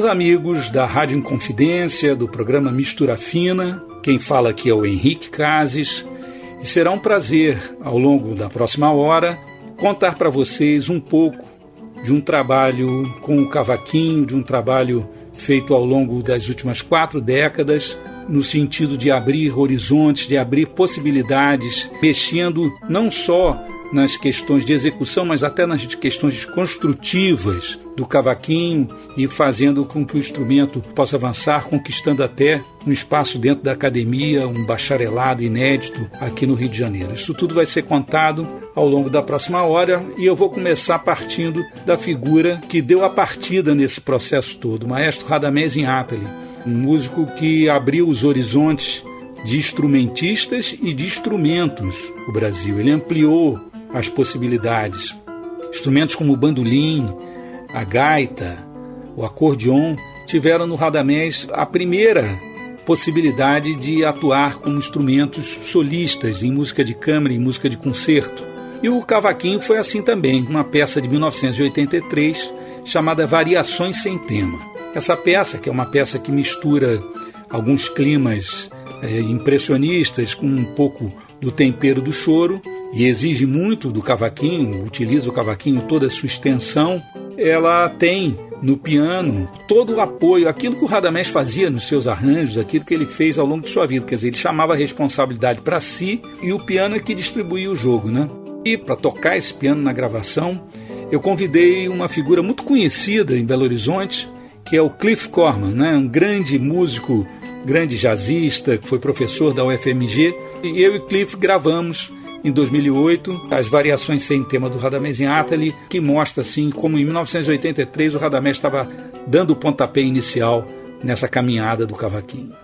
Caros amigos da Rádio Inconfidência, do programa Mistura Fina, quem fala aqui é o Henrique Cases e será um prazer, ao longo da próxima hora, contar para vocês um pouco de um trabalho com o cavaquinho, de um trabalho feito ao longo das últimas quatro décadas, no sentido de abrir horizontes, de abrir possibilidades, mexendo não só nas questões de execução, mas até nas questões construtivas do cavaquinho e fazendo com que o instrumento possa avançar, conquistando até um espaço dentro da academia, um bacharelado inédito aqui no Rio de Janeiro. Isso tudo vai ser contado ao longo da próxima hora e eu vou começar partindo da figura que deu a partida nesse processo todo, o maestro Radamés Inátali, um músico que abriu os horizontes de instrumentistas e de instrumentos o Brasil. Ele ampliou as possibilidades. Instrumentos como o bandolim, a gaita, o acordeon tiveram no Radamés a primeira possibilidade de atuar como instrumentos solistas em música de câmara e música de concerto. E o cavaquinho foi assim também, uma peça de 1983 chamada Variações sem Tema. Essa peça, que é uma peça que mistura alguns climas é, impressionistas com um pouco do tempero do choro e exige muito do cavaquinho, utiliza o cavaquinho toda a sua extensão, ela tem no piano todo o apoio, aquilo que o Radamés fazia nos seus arranjos, aquilo que ele fez ao longo de sua vida, quer dizer, ele chamava a responsabilidade para si e o piano é que distribuía o jogo, né? E para tocar esse piano na gravação, eu convidei uma figura muito conhecida em Belo Horizonte, que é o Cliff Corman, né? um grande músico, grande jazzista, que foi professor da UFMG, e eu e Cliff gravamos em 2008, as variações sem tema do Radamés em Atali, que mostra assim como em 1983 o Radamés estava dando o pontapé inicial nessa caminhada do cavaquinho.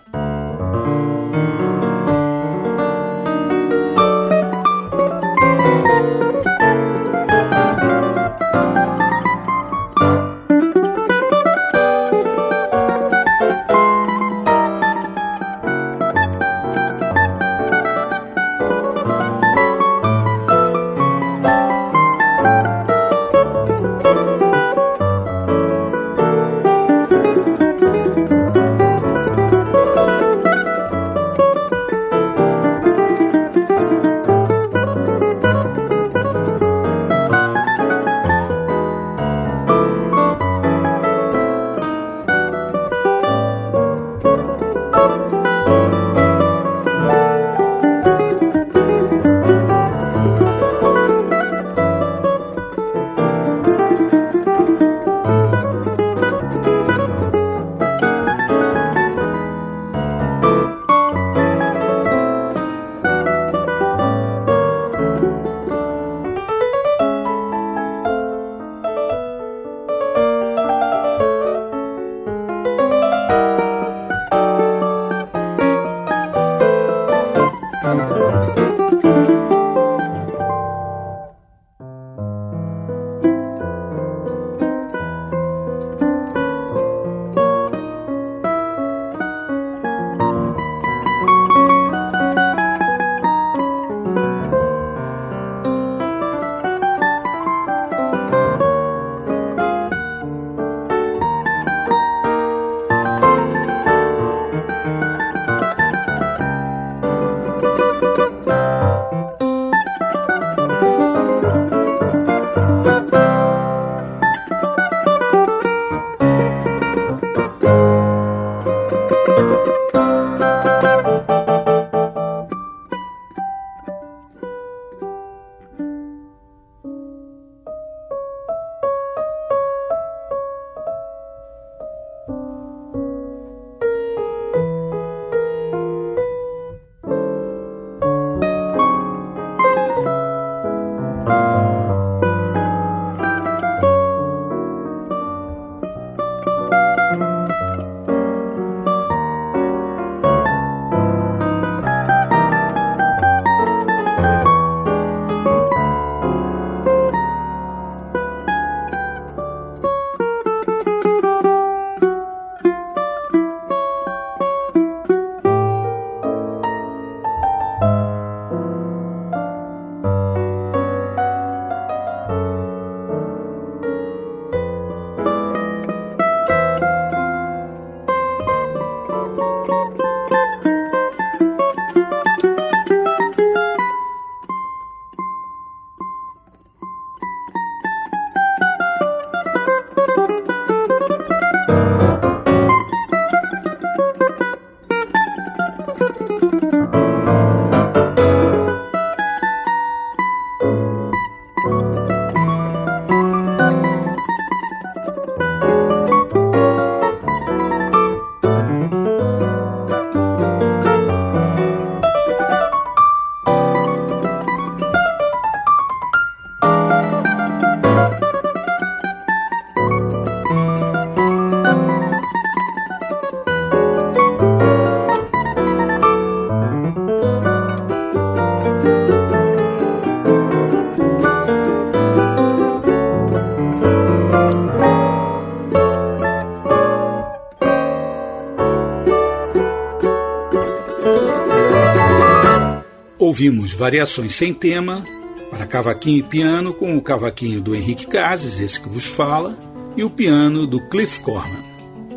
Ouvimos Variações Sem Tema, para cavaquinho e piano, com o cavaquinho do Henrique Cases, esse que vos fala, e o piano do Cliff Corman.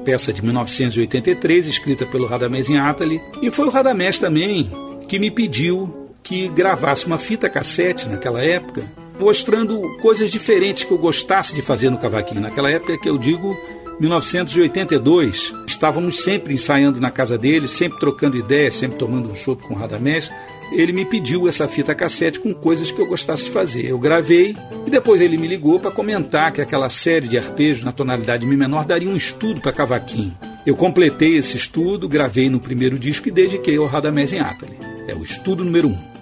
Peça de 1983, escrita pelo Radamés Atali, e foi o Radamés também que me pediu que gravasse uma fita cassete naquela época, mostrando coisas diferentes que eu gostasse de fazer no cavaquinho. Naquela época que eu digo 1982, estávamos sempre ensaiando na casa dele, sempre trocando ideias, sempre tomando um chopp com o Radamés. Ele me pediu essa fita cassete com coisas que eu gostasse de fazer. Eu gravei e depois ele me ligou para comentar que aquela série de arpejos na tonalidade Mi menor daria um estudo para cavaquinho. Eu completei esse estudo, gravei no primeiro disco e dediquei ao Radamés em Atali. É o estudo número 1. Um.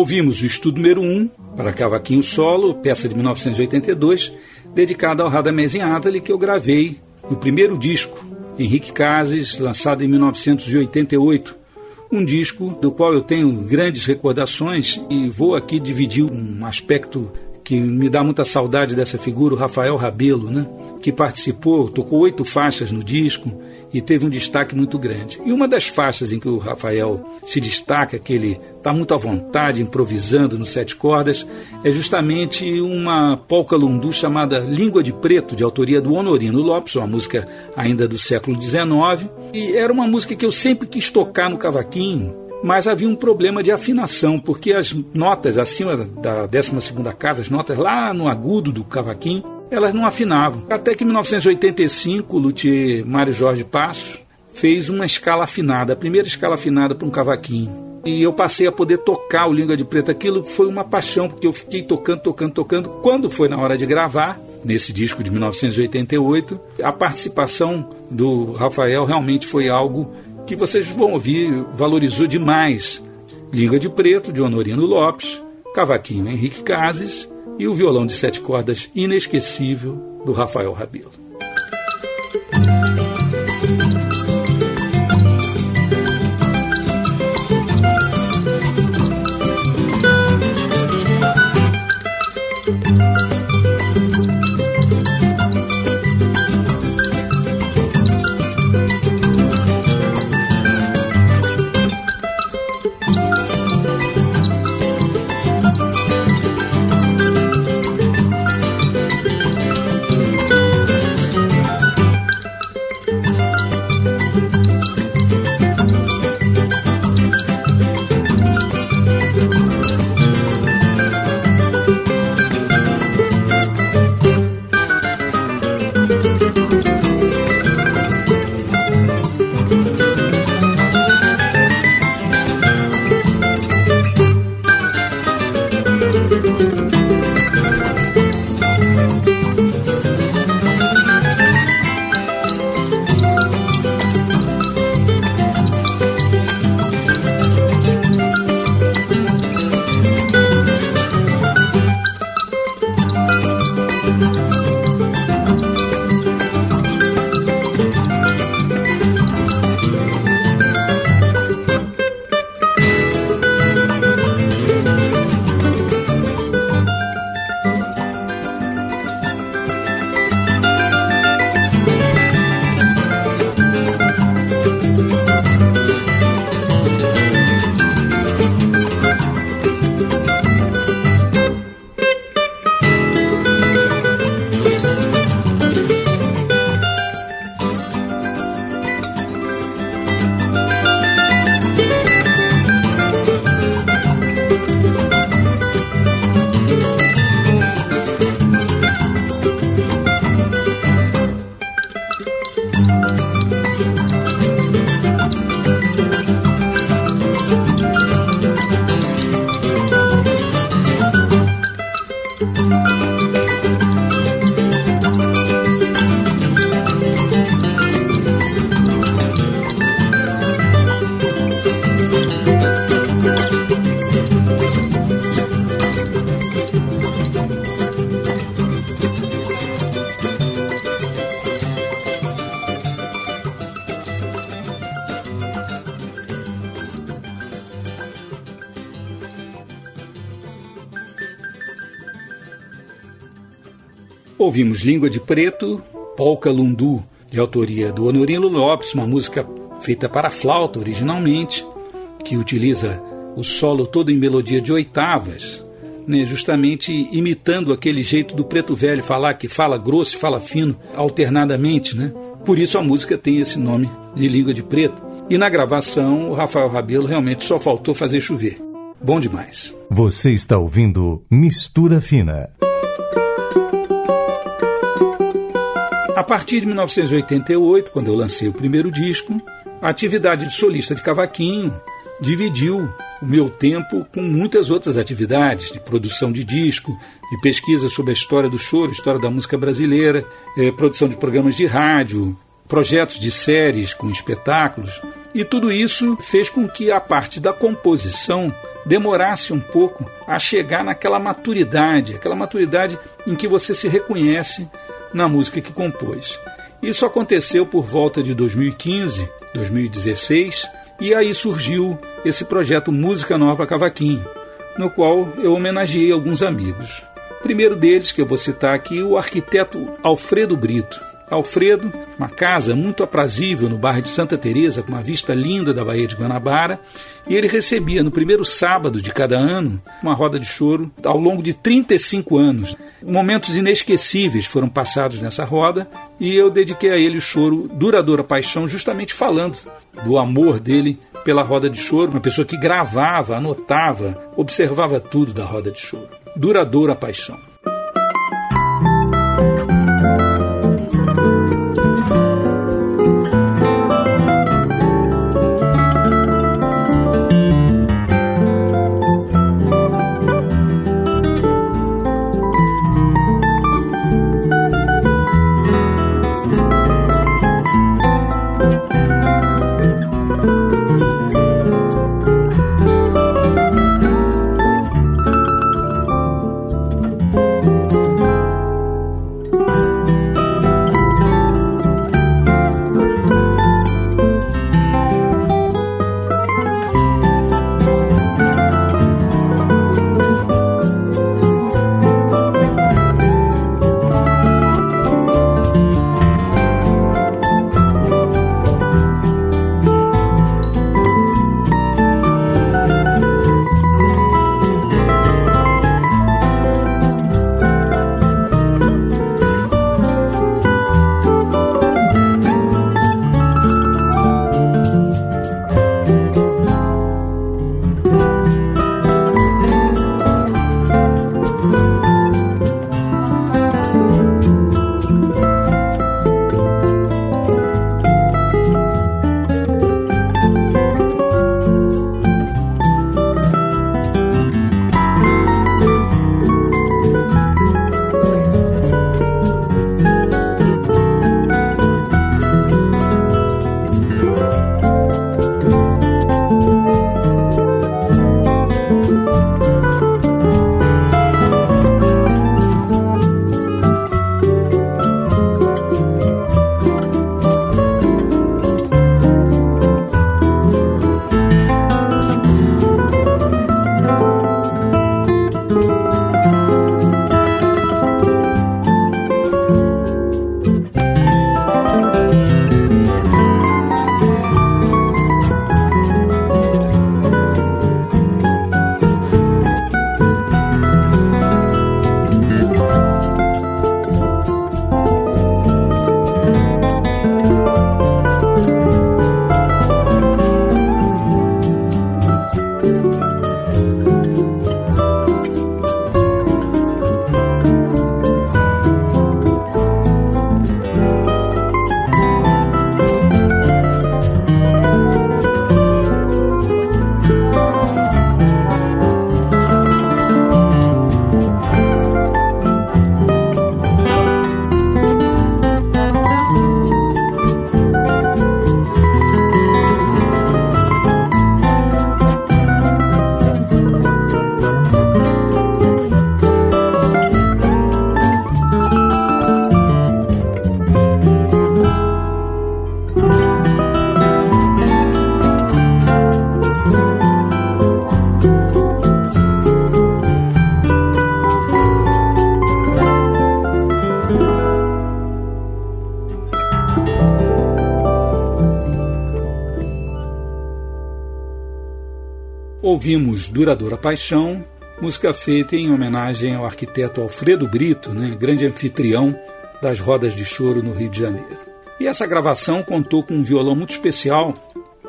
Ouvimos o estudo número 1 um, para cavaquinho solo, peça de 1982, dedicada ao Radamés Adali, que eu gravei no primeiro disco, Henrique Cases, lançado em 1988. Um disco do qual eu tenho grandes recordações e vou aqui dividir um aspecto que me dá muita saudade dessa figura, o Rafael Rabelo, né? Que participou, tocou oito faixas no disco e teve um destaque muito grande. E uma das faixas em que o Rafael se destaca, que ele está muito à vontade, improvisando no sete cordas, é justamente uma polca lundu chamada Língua de Preto, de autoria do Honorino Lopes, uma música ainda do século XIX. E era uma música que eu sempre quis tocar no cavaquinho, mas havia um problema de afinação, porque as notas acima da 12 segunda casa, as notas lá no agudo do cavaquinho, elas não afinavam. Até que em 1985, o luthier Mário Jorge Passos fez uma escala afinada, a primeira escala afinada para um cavaquinho. E eu passei a poder tocar o Língua de Preta. Aquilo foi uma paixão, porque eu fiquei tocando, tocando, tocando. Quando foi na hora de gravar, nesse disco de 1988, a participação do Rafael realmente foi algo que vocês vão ouvir, valorizou demais. Língua de Preto, de Honorino Lopes, Cavaquinho Henrique Cases e o violão de sete cordas inesquecível do Rafael Rabelo. Ouvimos Língua de Preto, Polka Lundu, de autoria do Honorino Lopes, uma música feita para flauta originalmente, que utiliza o solo todo em melodia de oitavas, né, justamente imitando aquele jeito do preto velho falar, que fala grosso e fala fino alternadamente. Né? Por isso a música tem esse nome de Língua de Preto. E na gravação, o Rafael Rabelo realmente só faltou fazer chover. Bom demais. Você está ouvindo Mistura Fina. A partir de 1988, quando eu lancei o primeiro disco, a atividade de solista de cavaquinho dividiu o meu tempo com muitas outras atividades de produção de disco, de pesquisa sobre a história do choro, história da música brasileira, eh, produção de programas de rádio, projetos de séries com espetáculos. E tudo isso fez com que a parte da composição demorasse um pouco a chegar naquela maturidade, aquela maturidade em que você se reconhece na música que compôs. Isso aconteceu por volta de 2015, 2016, e aí surgiu esse projeto Música Nova Cavaquinho, no qual eu homenageei alguns amigos. O primeiro deles, que eu vou citar aqui, o arquiteto Alfredo Brito. Alfredo, uma casa muito aprazível no bairro de Santa Teresa, com uma vista linda da Baía de Guanabara, e ele recebia no primeiro sábado de cada ano uma roda de choro ao longo de 35 anos. Momentos inesquecíveis foram passados nessa roda e eu dediquei a ele o choro Duradoura Paixão, justamente falando do amor dele pela roda de choro, uma pessoa que gravava, anotava, observava tudo da roda de choro. Duradoura Paixão. Ouvimos Duradoura Paixão, música feita em homenagem ao arquiteto Alfredo Brito, né, grande anfitrião das rodas de choro no Rio de Janeiro. E essa gravação contou com um violão muito especial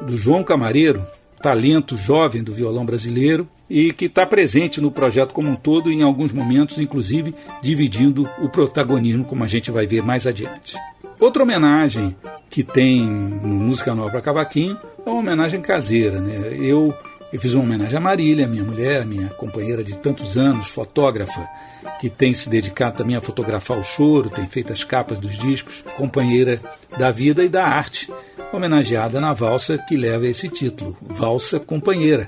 do João Camareiro, talento jovem do violão brasileiro e que está presente no projeto como um todo, em alguns momentos, inclusive, dividindo o protagonismo, como a gente vai ver mais adiante. Outra homenagem que tem no Música Nova para Cavaquinho é uma homenagem caseira. Né? Eu eu fiz uma homenagem a Marília, minha mulher, minha companheira de tantos anos, fotógrafa, que tem se dedicado também a fotografar o choro, tem feito as capas dos discos, companheira da vida e da arte, homenageada na valsa que leva esse título, Valsa Companheira,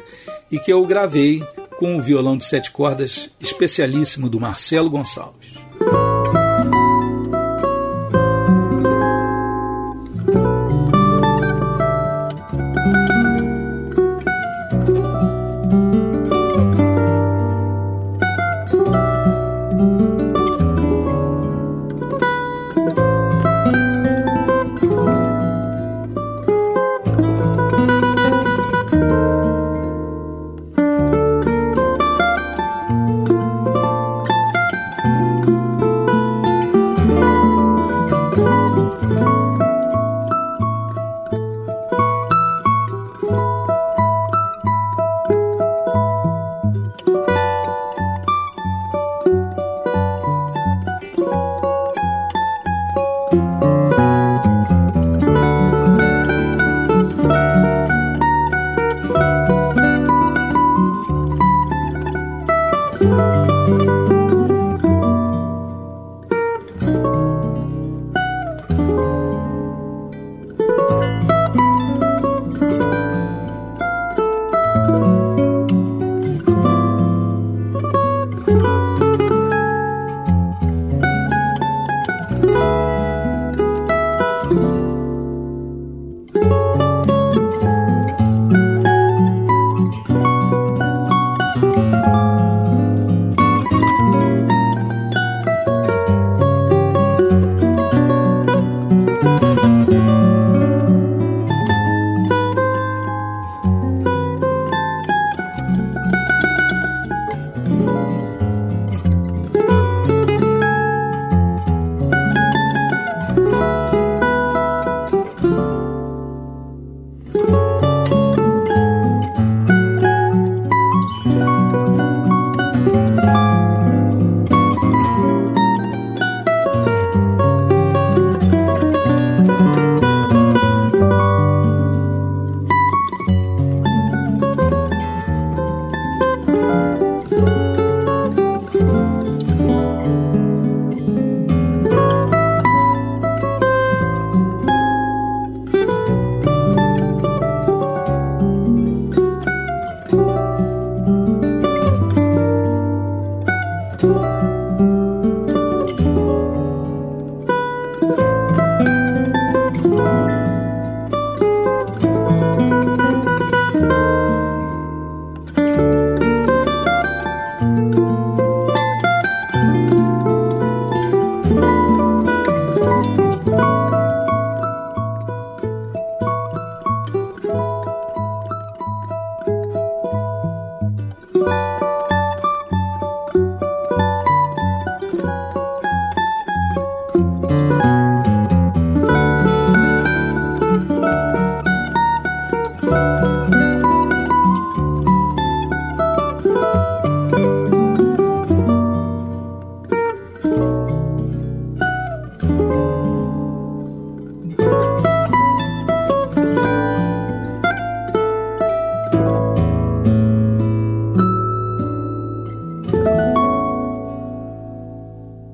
e que eu gravei com o violão de sete cordas especialíssimo do Marcelo Gonçalves.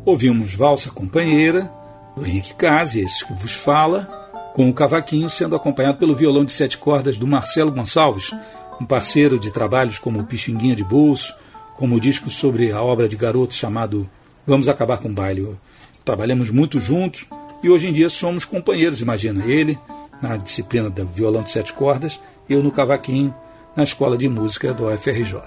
Ouvimos Valsa Companheira, do Henrique Case, esse que vos fala, com o cavaquinho sendo acompanhado pelo violão de sete cordas do Marcelo Gonçalves, um parceiro de trabalhos como Pixinguinha de Bolso, como o disco sobre a obra de garoto chamado Vamos Acabar com o Baile. Trabalhamos muito juntos e hoje em dia somos companheiros, imagina. Ele na disciplina do violão de sete cordas, eu no cavaquinho, na escola de música do UFRJ.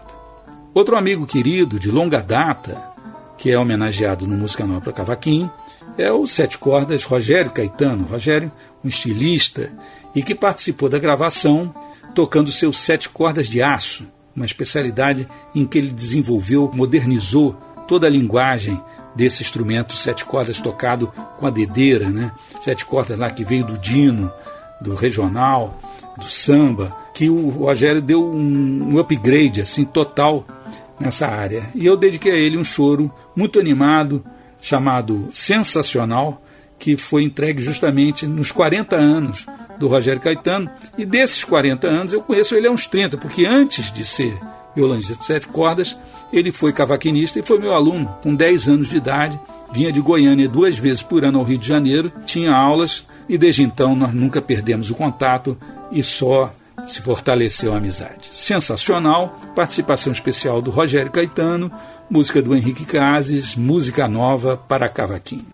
Outro amigo querido de longa data, que é homenageado no Música Nova para Cavaquinho, é o sete cordas Rogério Caetano. Rogério, um estilista, e que participou da gravação tocando seus sete cordas de aço, uma especialidade em que ele desenvolveu, modernizou toda a linguagem desse instrumento sete cordas tocado com a dedeira, né? Sete cordas lá que veio do dino, do regional, do samba, que o Rogério deu um, upgrade assim total nessa área. E eu dediquei a ele um choro muito animado chamado Sensacional, que foi entregue justamente nos 40 anos do Rogério Caetano. E desses 40 anos eu conheço ele há uns 30, porque antes de ser violonista de sete cordas, ele foi cavaquinista e foi meu aluno com 10 anos de idade. Vinha de Goiânia duas vezes por ano ao Rio de Janeiro, tinha aulas e desde então nós nunca perdemos o contato e só se fortaleceu a amizade. Sensacional, participação especial do Rogério Caetano, música do Henrique Cases, música nova para cavaquinho.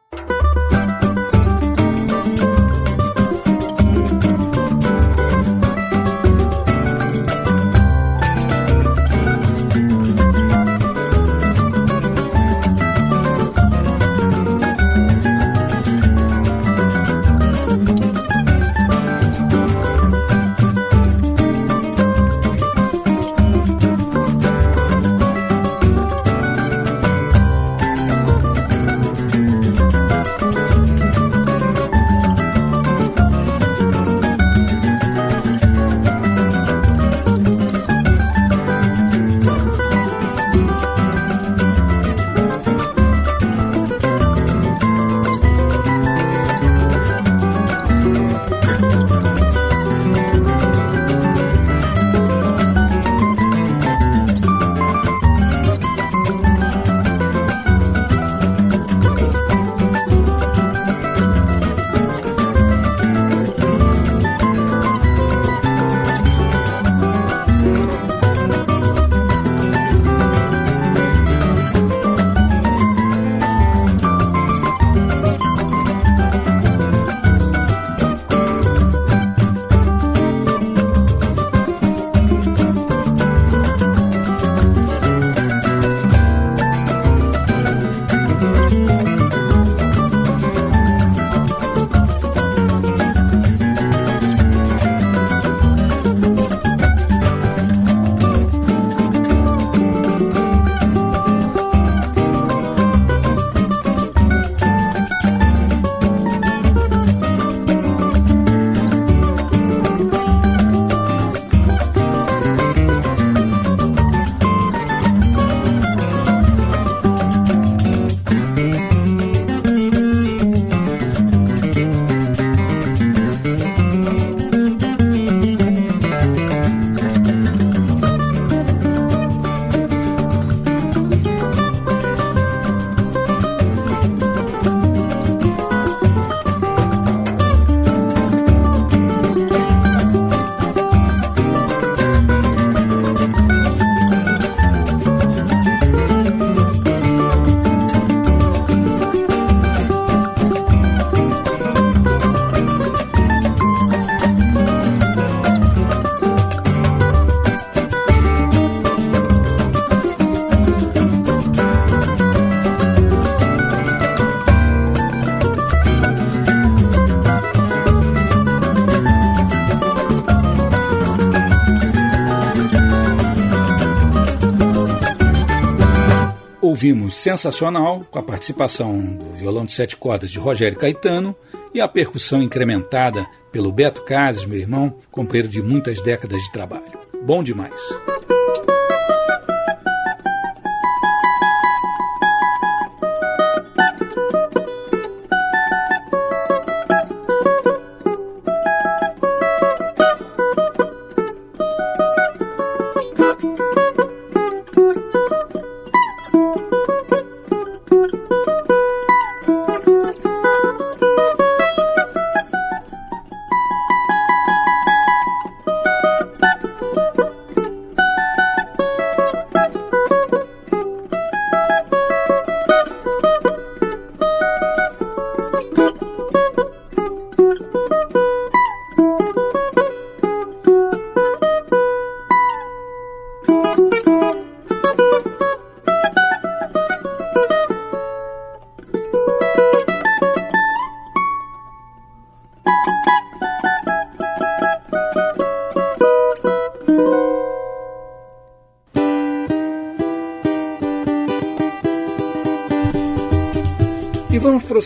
Ouvimos Sensacional, com a participação do violão de sete cordas de Rogério Caetano e a percussão incrementada pelo Beto Cases, meu irmão, companheiro de muitas décadas de trabalho. Bom demais.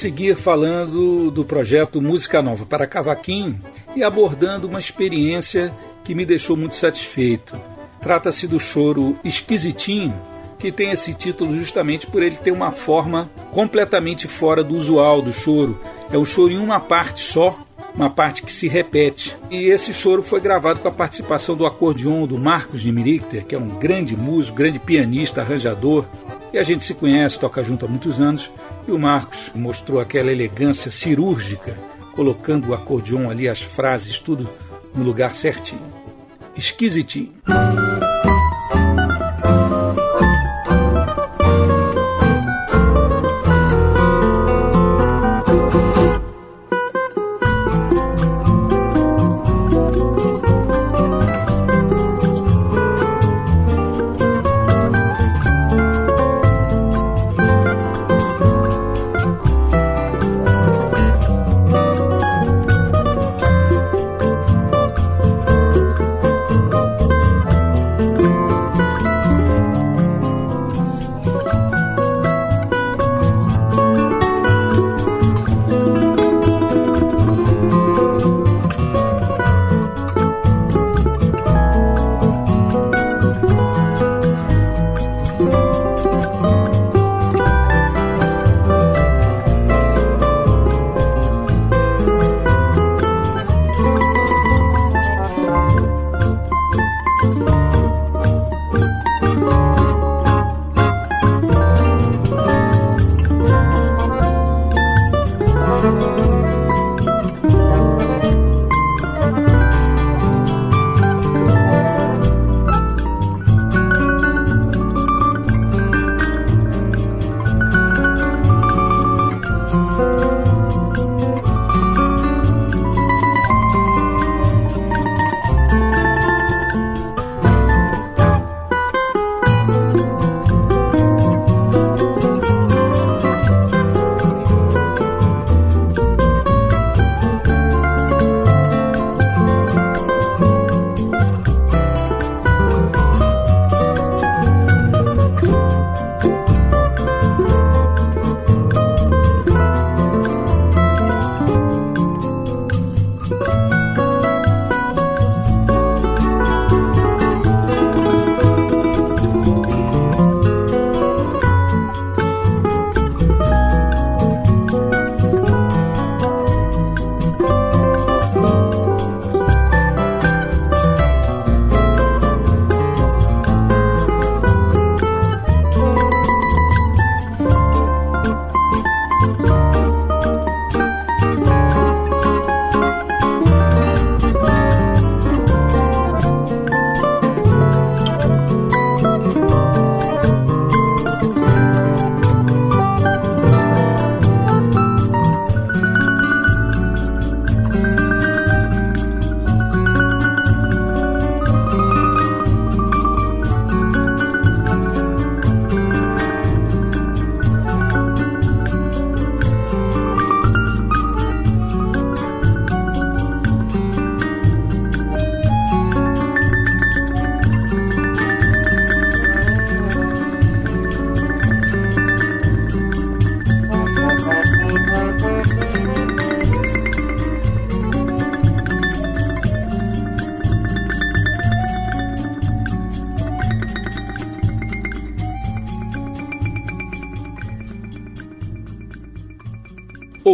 Prosseguir falando do projeto Música Nova para Cavaquinho e abordando uma experiência que me deixou muito satisfeito. Trata-se do choro Esquisitinho, que tem esse título justamente por ele ter uma forma completamente fora do usual do choro. É um choro em uma parte só, uma parte que se repete. E esse choro foi gravado com a participação do acordeon do Marcos de Mirichter, que é um grande músico, grande pianista, arranjador. E a gente se conhece, toca junto há muitos anos. E o Marcos mostrou aquela elegância cirúrgica, colocando o acordeon ali, as frases, tudo no lugar certinho. Esquisitinho.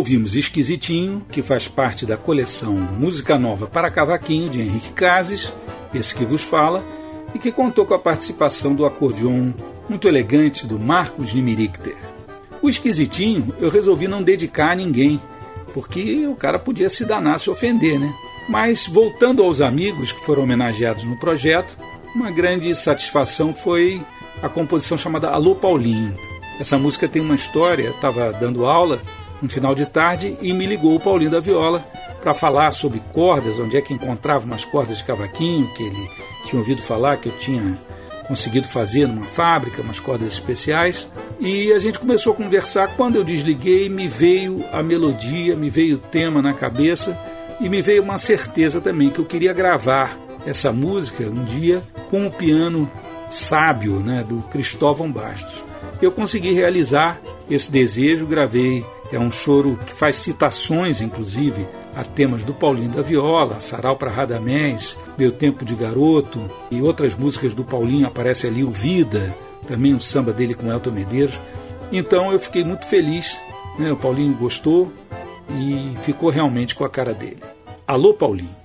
Ouvimos Esquisitinho, que faz parte da coleção Música Nova para Cavaquinho, de Henrique Cases, esse que vos fala, e que contou com a participação do acordeon muito elegante do Marcos Nimirichter. O Esquisitinho eu resolvi não dedicar a ninguém, porque o cara podia se danar, se ofender, né? Mas voltando aos amigos que foram homenageados no projeto, uma grande satisfação foi a composição chamada Alô Paulinho. Essa música tem uma história, estava dando aula no final de tarde e me ligou o Paulinho da Viola para falar sobre cordas, onde é que encontrava umas cordas de cavaquinho, que ele tinha ouvido falar que eu tinha conseguido fazer numa fábrica, umas cordas especiais. E a gente começou a conversar. Quando eu desliguei, me veio a melodia, me veio o tema na cabeça e me veio uma certeza também que eu queria gravar essa música um dia com o piano sábio né, do Cristóvão Bastos. Eu consegui realizar esse desejo, gravei É um choro que faz citações, inclusive, a temas do Paulinho da Viola, Sarau para Radamés, Meu Tempo de Garoto e outras músicas do Paulinho. Aparece ali o Vida, também um samba dele com Elton Medeiros. Então eu fiquei muito feliz. Né? O Paulinho gostou e ficou realmente com a cara dele. Alô, Paulinho.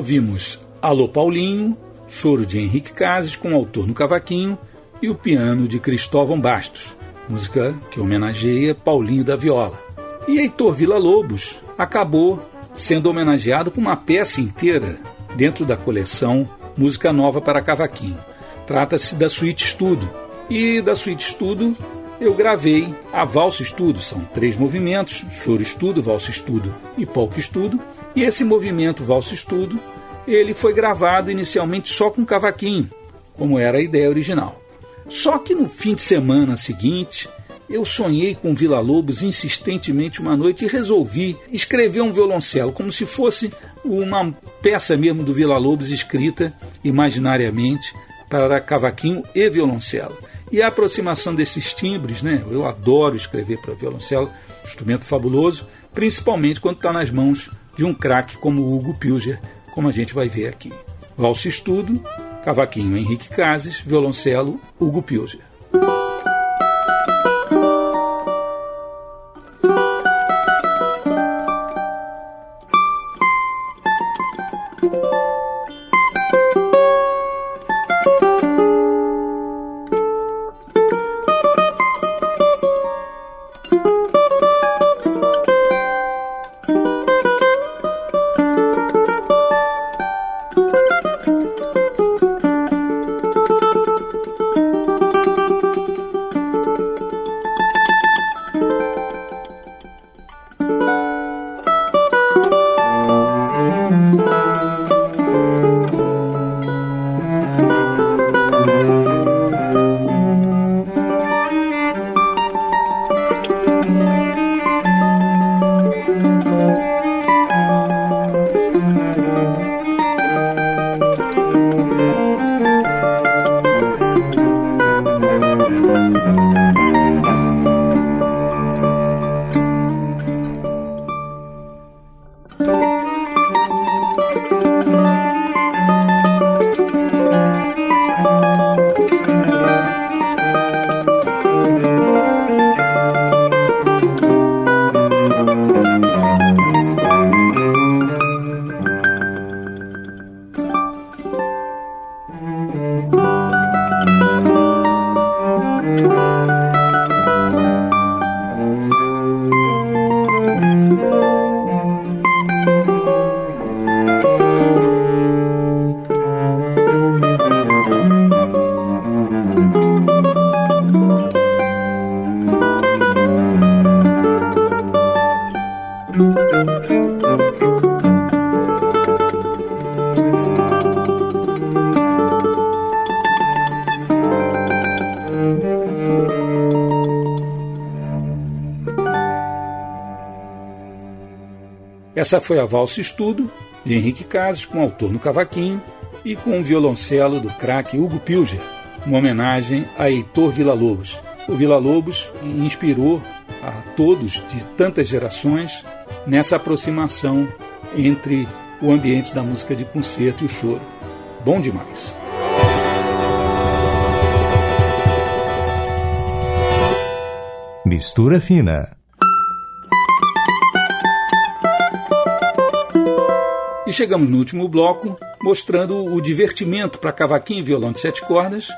Ouvimos Alô Paulinho, choro de Henrique Cases com autor no cavaquinho e o piano de Cristóvão Bastos, música que homenageia Paulinho da Viola. E Heitor Villa-Lobos acabou sendo homenageado com uma peça inteira dentro da coleção Música Nova para Cavaquinho. Trata-se da Suíte Estudo. E da Suíte Estudo eu gravei a Valsa Estudo. São três movimentos: Choro Estudo, Valsa Estudo e Polka Estudo. E esse movimento Valsa Estudo, ele foi gravado inicialmente só com cavaquinho, como era a ideia original. Só que no fim de semana seguinte, eu sonhei com Vila Lobos insistentemente uma noite e resolvi escrever um violoncelo, como se fosse uma peça mesmo do Vila Lobos escrita imaginariamente para cavaquinho e violoncelo. E a aproximação desses timbres, né? Eu adoro escrever para violoncelo, instrumento fabuloso, principalmente quando está nas mãos de um craque como Hugo Pilger, como a gente vai ver aqui. Valse Estudo, cavaquinho Henrique Cases, violoncelo Hugo Pilger. Essa foi a Valsa Estudo, de Henrique Cases, com autor no cavaquinho e com o violoncelo do craque Hugo Pilger, uma homenagem a Heitor Villa-Lobos. O Villa-Lobos inspirou a todos de tantas gerações nessa aproximação entre o ambiente da música de concerto e o choro. Bom demais. Mistura fina. E chegamos no último bloco mostrando o divertimento para cavaquinho e violão de sete cordas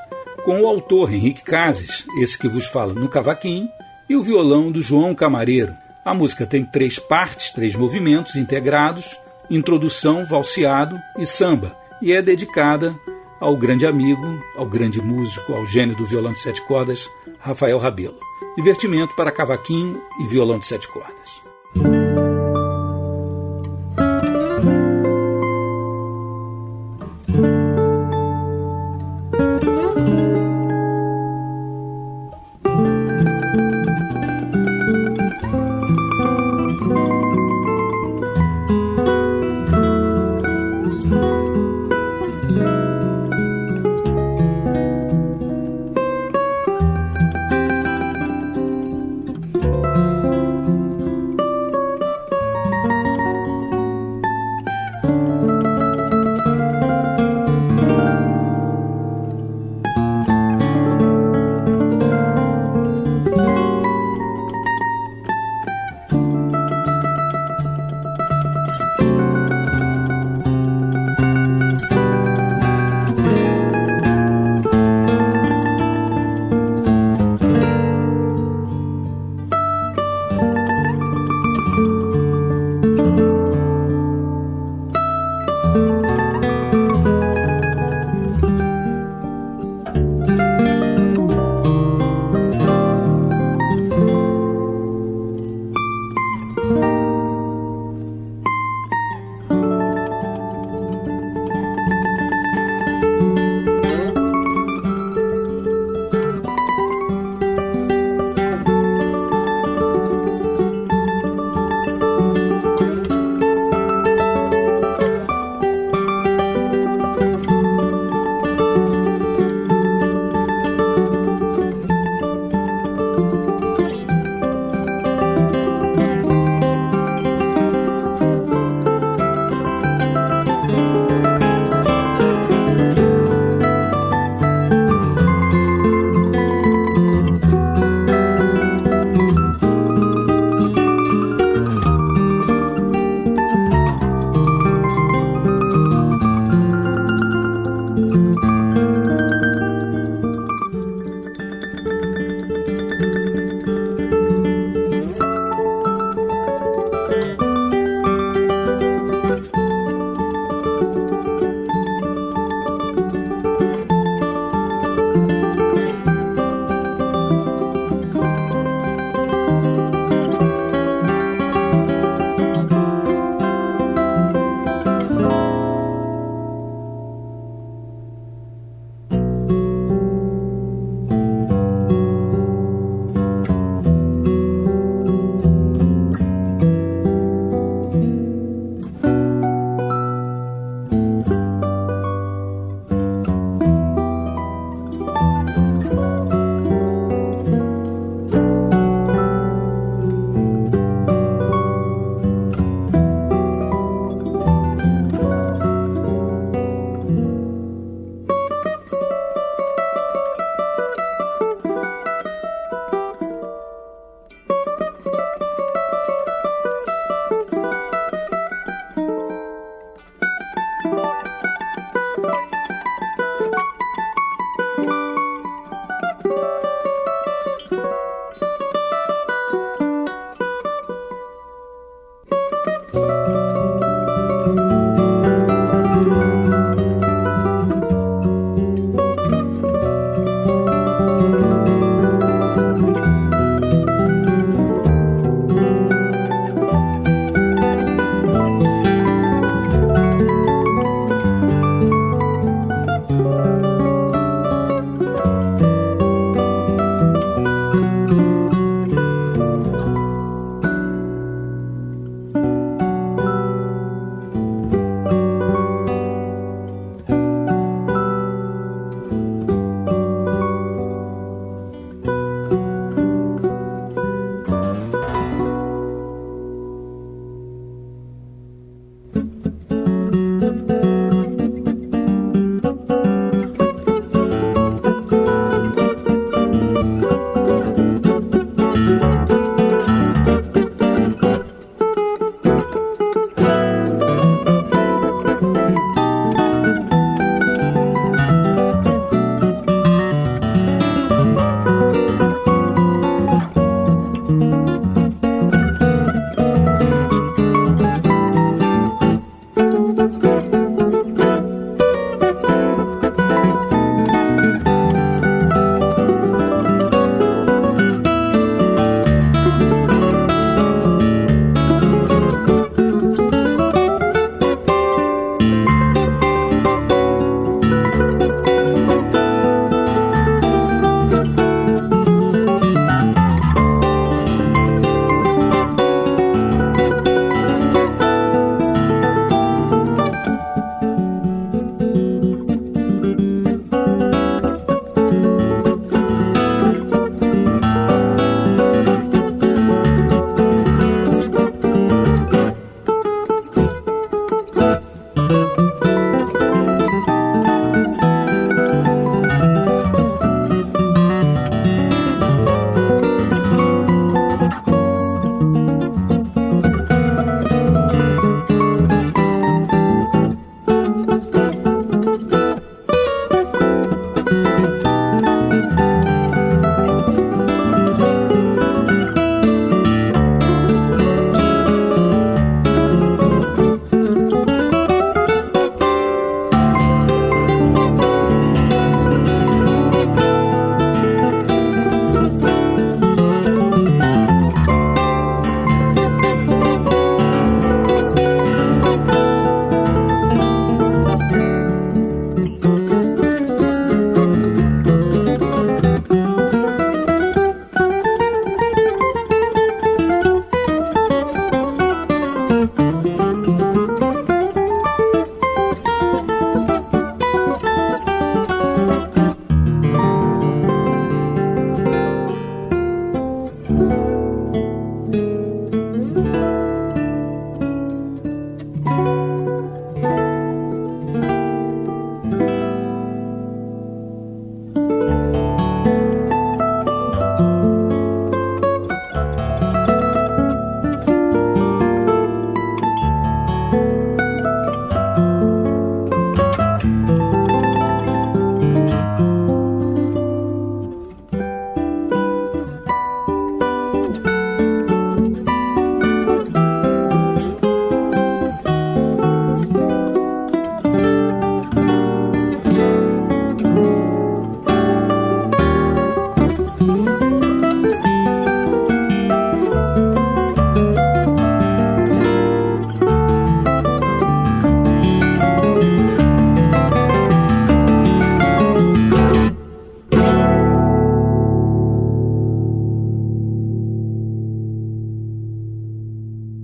com o autor Henrique Cases, esse que vos fala no cavaquinho, e o violão do João Camareiro. A música tem três partes, três movimentos integrados: introdução, valseado e samba, e é dedicada ao grande amigo, ao grande músico, ao gênio do violão de sete cordas, Rafael Rabelo. Divertimento para cavaquinho e violão de sete cordas.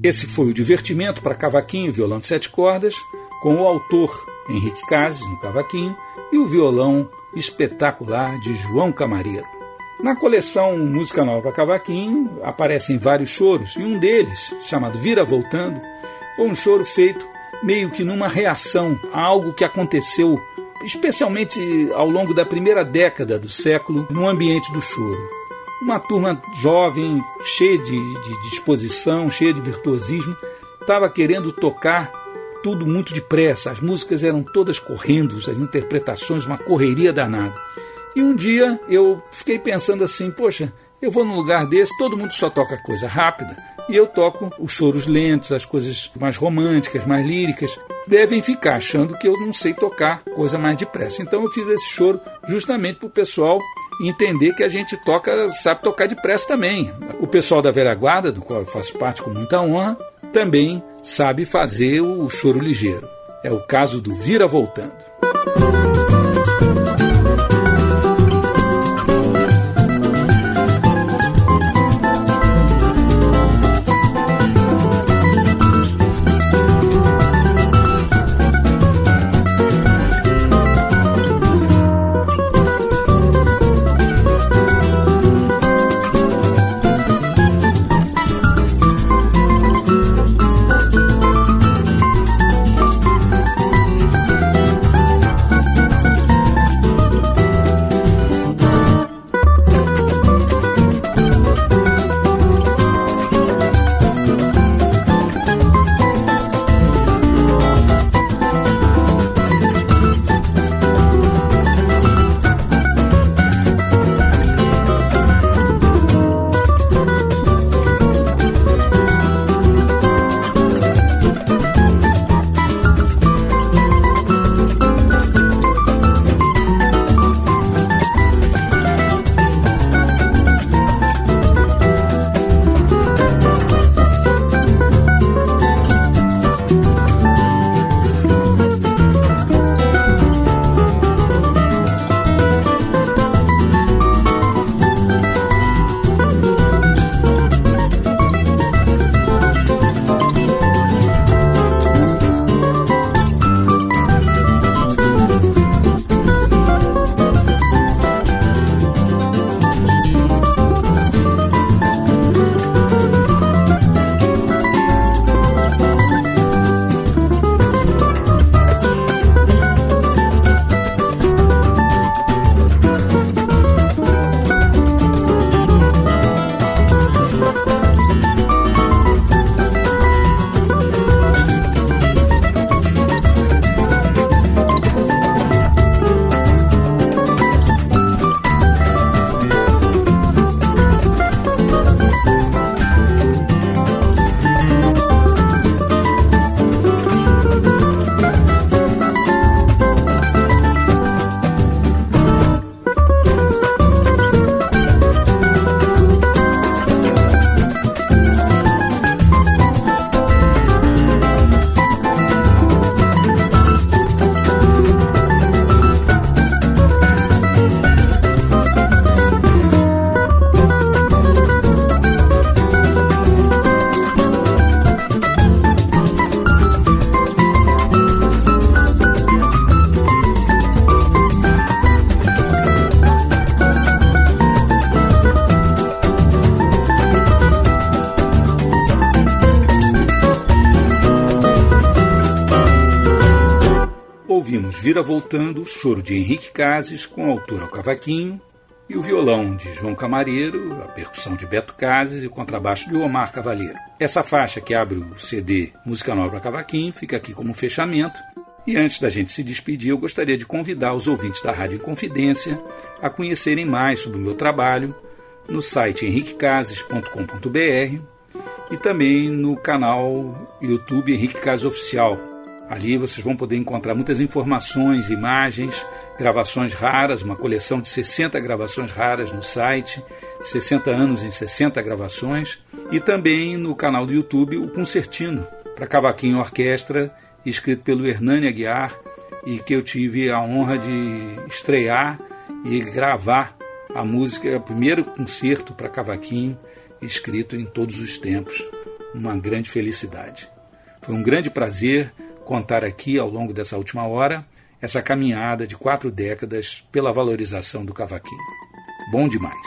Esse foi o divertimento para cavaquinho e violão de sete cordas, com o autor Henrique Cases no cavaquinho e o violão espetacular de João Camareiro. Na coleção Música Nova para Cavaquinho aparecem vários choros, e um deles, chamado Vira Voltando, é um choro feito meio que numa reação a algo que aconteceu, especialmente ao longo da primeira década do século, no ambiente do choro. Uma turma jovem, cheia de, de disposição, cheia de virtuosismo, estava querendo tocar tudo muito depressa. As músicas eram todas correndo, as interpretações, uma correria danada. E um dia eu fiquei pensando assim: poxa, eu vou num lugar desse, todo mundo só toca coisa rápida, e eu toco os choros lentos, as coisas mais românticas, mais líricas. Devem ficar achando que eu não sei tocar coisa mais depressa. Então eu fiz esse choro justamente para o pessoal entender que a gente toca, sabe tocar depressa também. O pessoal da velha guarda, do qual eu faço parte com muita honra, também sabe fazer o choro ligeiro. É o caso do Vira Voltando. Vira Voltando, choro de Henrique Cases, com autor ao cavaquinho, e o violão de João Camareiro, a percussão de Beto Cases e o contrabaixo de Omar Cavalheiro. Essa faixa que abre o CD Música Nova Cavaquinho fica aqui como fechamento. E antes da gente se despedir, eu gostaria de convidar os ouvintes da Rádio Confidência a conhecerem mais sobre o meu trabalho no site henriquecases.com.br e também no canal YouTube Henrique Cases Oficial Ali vocês vão poder encontrar muitas informações, imagens, gravações raras, uma coleção de 60 gravações raras no site, 60 anos em 60 gravações, e também no canal do YouTube o Concertino, para cavaquinho orquestra, escrito pelo Hernani Aguiar, e que eu tive a honra de estrear e gravar a música, o primeiro concerto para cavaquinho escrito em todos os tempos uma grande felicidade. Foi um grande prazer contar aqui, ao longo dessa última hora, essa caminhada de quatro décadas pela valorização do cavaquinho. Bom demais!